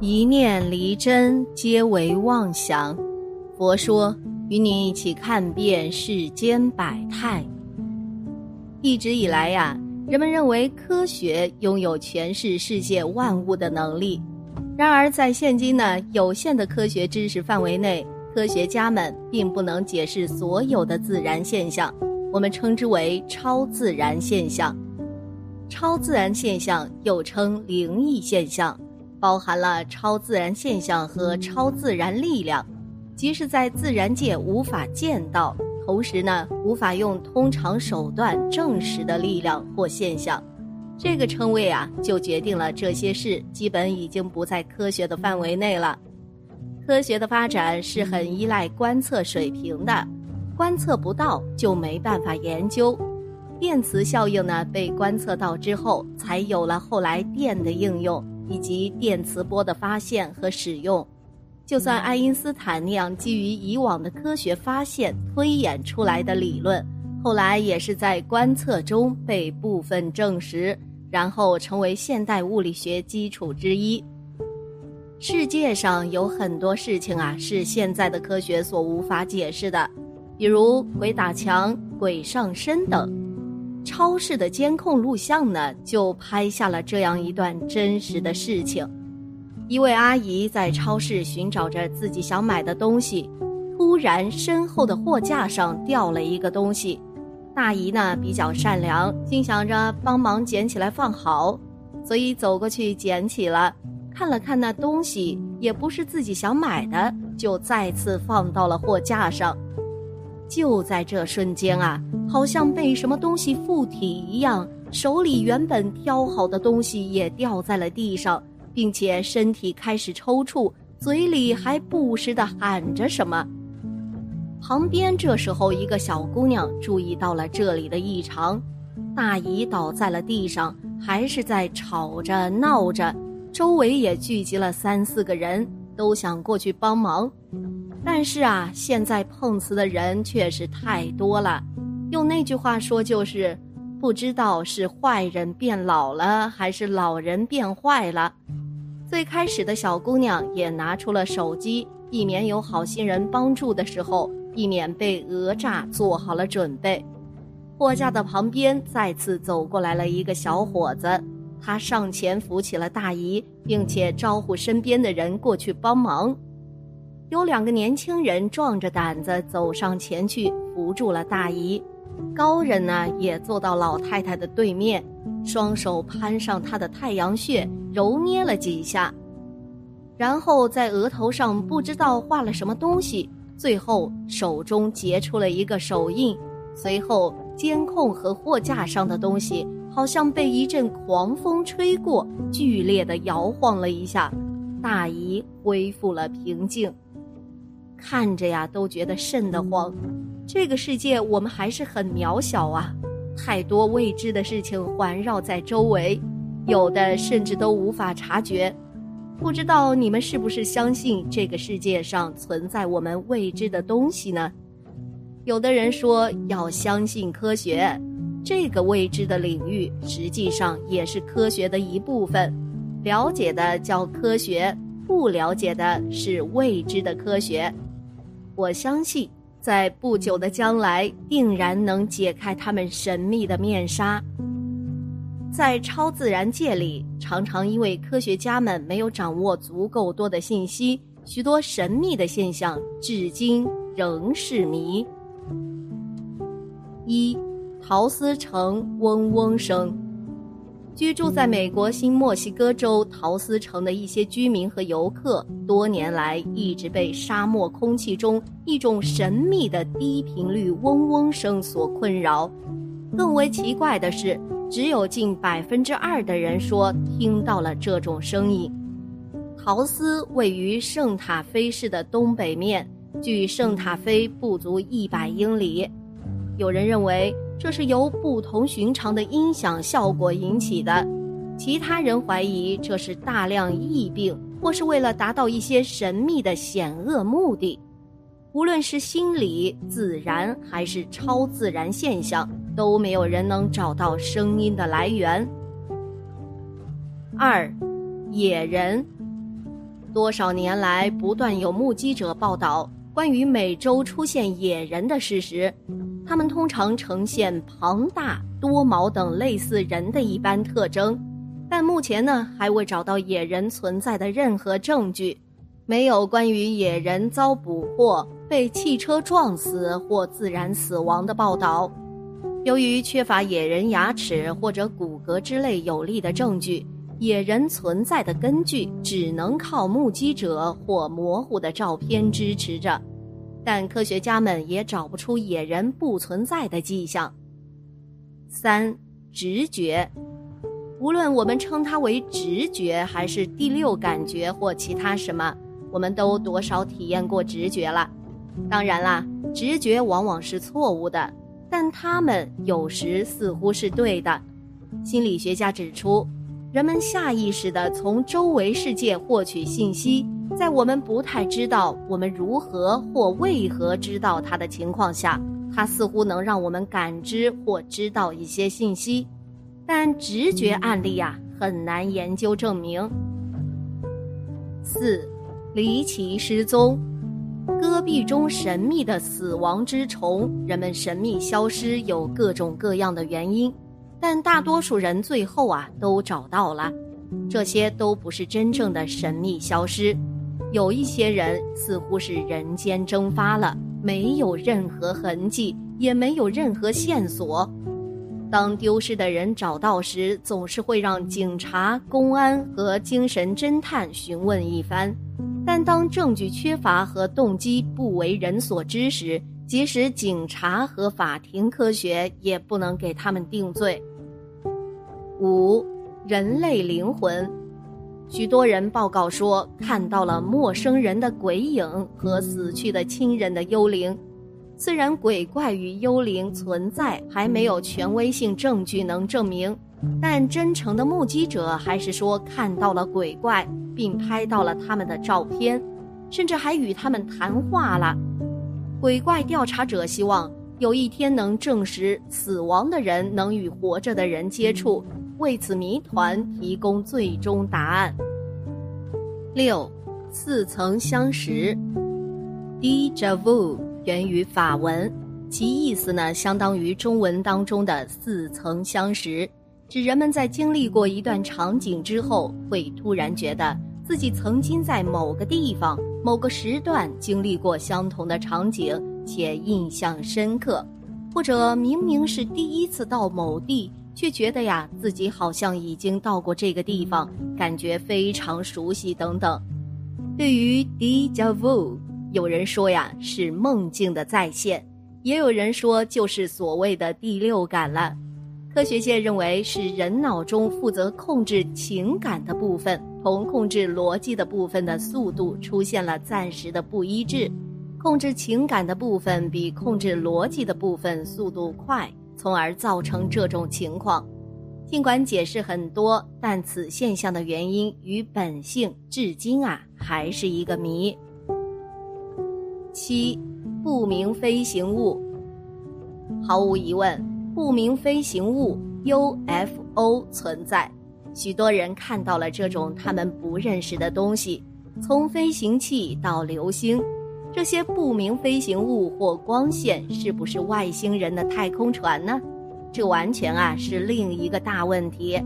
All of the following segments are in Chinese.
一念离真，皆为妄想。佛说，与你一起看遍世间百态。一直以来呀，人们认为科学拥有诠释世界万物的能力。然而，在现今呢有限的科学知识范围内，科学家们并不能解释所有的自然现象，我们称之为超自然现象。超自然现象又称灵异现象。包含了超自然现象和超自然力量，即是在自然界无法见到，同时呢无法用通常手段证实的力量或现象。这个称谓啊，就决定了这些事基本已经不在科学的范围内了。科学的发展是很依赖观测水平的，观测不到就没办法研究。电磁效应呢被观测到之后，才有了后来电的应用。以及电磁波的发现和使用，就算爱因斯坦那样基于以往的科学发现推演出来的理论，后来也是在观测中被部分证实，然后成为现代物理学基础之一。世界上有很多事情啊，是现在的科学所无法解释的，比如鬼打墙、鬼上身等。超市的监控录像呢，就拍下了这样一段真实的事情：一位阿姨在超市寻找着自己想买的东西，突然身后的货架上掉了一个东西。大姨呢比较善良，心想着帮忙捡起来放好，所以走过去捡起了，看了看那东西，也不是自己想买的，就再次放到了货架上。就在这瞬间啊，好像被什么东西附体一样，手里原本挑好的东西也掉在了地上，并且身体开始抽搐，嘴里还不时的喊着什么。旁边这时候一个小姑娘注意到了这里的异常，大姨倒在了地上，还是在吵着闹着，周围也聚集了三四个人，都想过去帮忙。但是啊，现在碰瓷的人确实太多了。用那句话说，就是不知道是坏人变老了，还是老人变坏了。最开始的小姑娘也拿出了手机，避免有好心人帮助的时候，避免被讹诈，做好了准备。货架的旁边再次走过来了一个小伙子，他上前扶起了大姨，并且招呼身边的人过去帮忙。有两个年轻人壮着胆子走上前去扶住了大姨，高人呢也坐到老太太的对面，双手攀上她的太阳穴揉捏了几下，然后在额头上不知道画了什么东西，最后手中结出了一个手印，随后监控和货架上的东西好像被一阵狂风吹过，剧烈的摇晃了一下，大姨恢复了平静。看着呀，都觉得瘆得慌。这个世界，我们还是很渺小啊，太多未知的事情环绕在周围，有的甚至都无法察觉。不知道你们是不是相信这个世界上存在我们未知的东西呢？有的人说要相信科学，这个未知的领域实际上也是科学的一部分。了解的叫科学，不了解的是未知的科学。我相信，在不久的将来，定然能解开他们神秘的面纱。在超自然界里，常常因为科学家们没有掌握足够多的信息，许多神秘的现象至今仍是谜。一，陶斯城嗡嗡声。居住在美国新墨西哥州陶斯城的一些居民和游客，多年来一直被沙漠空气中一种神秘的低频率嗡嗡声所困扰。更为奇怪的是，只有近百分之二的人说听到了这种声音。陶斯位于圣塔菲市的东北面，距圣塔菲不足一百英里。有人认为。这是由不同寻常的音响效果引起的，其他人怀疑这是大量疫病，或是为了达到一些神秘的险恶目的。无论是心理、自然还是超自然现象，都没有人能找到声音的来源。二，野人，多少年来不断有目击者报道关于美洲出现野人的事实，他们通常呈现庞大、多毛等类似人的一般特征，但目前呢还未找到野人存在的任何证据，没有关于野人遭捕获、被汽车撞死或自然死亡的报道。由于缺乏野人牙齿或者骨骼之类有力的证据，野人存在的根据只能靠目击者或模糊的照片支持着，但科学家们也找不出野人不存在的迹象。三、直觉，无论我们称它为直觉还是第六感觉或其他什么，我们都多少体验过直觉了。当然啦，直觉往往是错误的。但他们有时似乎是对的。心理学家指出，人们下意识地从周围世界获取信息，在我们不太知道我们如何或为何知道它的情况下，它似乎能让我们感知或知道一些信息。但直觉案例呀，很难研究证明。四，离奇失踪。戈壁中神秘的死亡之虫，人们神秘消失有各种各样的原因，但大多数人最后啊都找到了。这些都不是真正的神秘消失，有一些人似乎是人间蒸发了，没有任何痕迹，也没有任何线索。当丢失的人找到时，总是会让警察、公安和精神侦探询问一番。但当证据缺乏和动机不为人所知时，即使警察和法庭科学也不能给他们定罪。五，人类灵魂，许多人报告说看到了陌生人的鬼影和死去的亲人的幽灵。虽然鬼怪与幽灵存在还没有权威性证据能证明，但真诚的目击者还是说看到了鬼怪。并拍到了他们的照片，甚至还与他们谈话了。鬼怪调查者希望有一天能证实死亡的人能与活着的人接触，为此谜团提供最终答案。六，似曾相识，déjà vu 源于法文，其意思呢相当于中文当中的似曾相识。指人们在经历过一段场景之后，会突然觉得自己曾经在某个地方、某个时段经历过相同的场景，且印象深刻；或者明明是第一次到某地，却觉得呀自己好像已经到过这个地方，感觉非常熟悉等等。对于 déjà vu，有人说呀是梦境的再现，也有人说就是所谓的第六感了。科学界认为是人脑中负责控制情感的部分同控制逻辑的部分的速度出现了暂时的不一致，控制情感的部分比控制逻辑的部分速度快，从而造成这种情况。尽管解释很多，但此现象的原因与本性至今啊还是一个谜。七，不明飞行物，毫无疑问。不明飞行物 UFO 存在，许多人看到了这种他们不认识的东西，从飞行器到流星，这些不明飞行物或光线是不是外星人的太空船呢？这完全啊是另一个大问题。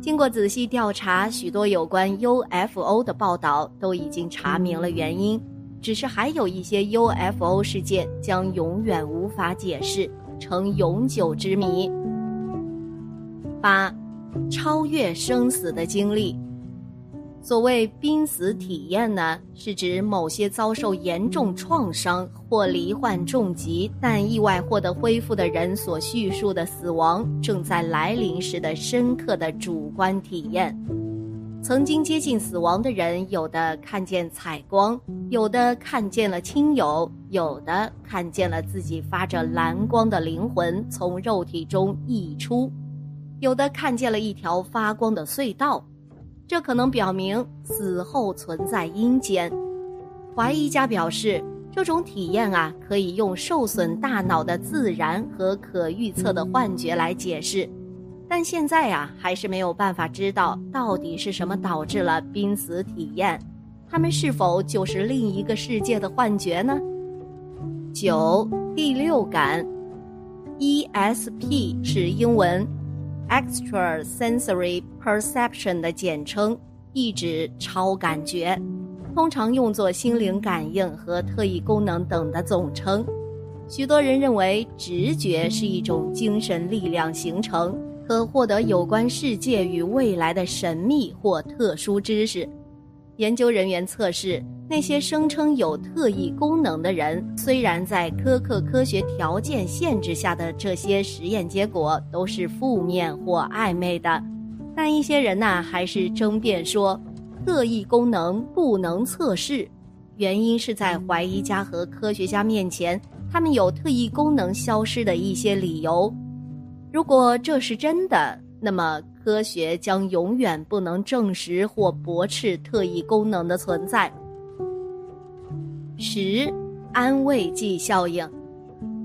经过仔细调查，许多有关 UFO 的报道都已经查明了原因，只是还有一些 UFO 事件将永远无法解释。成永久之谜。八，超越生死的经历。所谓濒死体验呢，是指某些遭受严重创伤或罹患重疾但意外获得恢复的人所叙述的死亡正在来临时的深刻的主观体验。曾经接近死亡的人，有的看见彩光，有的看见了亲友，有的看见了自己发着蓝光的灵魂从肉体中溢出，有的看见了一条发光的隧道。这可能表明死后存在阴间。怀疑家表示，这种体验啊，可以用受损大脑的自然和可预测的幻觉来解释。但现在呀，还是没有办法知道到底是什么导致了濒死体验。他们是否就是另一个世界的幻觉呢？九，第六感，ESP 是英文，Extrasensory Perception 的简称，意指超感觉，通常用作心灵感应和特异功能等的总称。许多人认为，直觉是一种精神力量形成，可获得有关世界与未来的神秘或特殊知识。研究人员测试，那些声称有特异功能的人，虽然在苛刻科学条件限制下的这些实验结果都是负面或暧昧的，但一些人呐还是争辩说，特异功能不能测试，原因是在怀疑家和科学家面前，他们有特异功能消失的一些理由。如果这是真的，那么。科学将永远不能证实或驳斥特异功能的存在。十，安慰剂效应。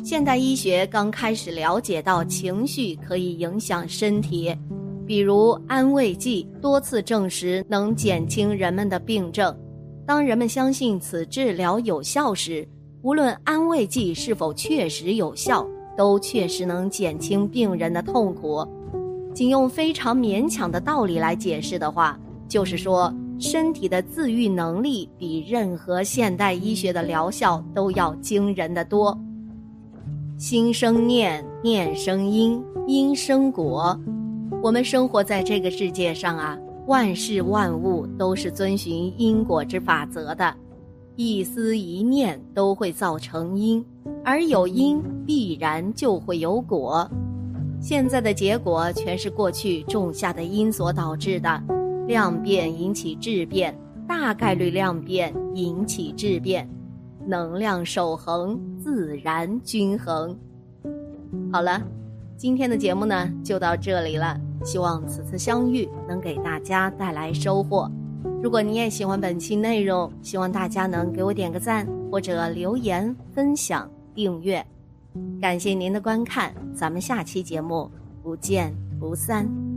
现代医学刚开始了解到情绪可以影响身体，比如安慰剂多次证实能减轻人们的病症。当人们相信此治疗有效时，无论安慰剂是否确实有效，都确实能减轻病人的痛苦。仅用非常勉强的道理来解释的话，就是说，身体的自愈能力比任何现代医学的疗效都要惊人的多。心生念，念生因，因生果。我们生活在这个世界上啊，万事万物都是遵循因果之法则的，一思一念都会造成因，而有因必然就会有果。现在的结果全是过去种下的因所导致的，量变引起质变，大概率量变引起质变，能量守恒，自然均衡。好了，今天的节目呢就到这里了，希望此次相遇能给大家带来收获。如果你也喜欢本期内容，希望大家能给我点个赞，或者留言、分享、订阅。感谢您的观看，咱们下期节目不见不散。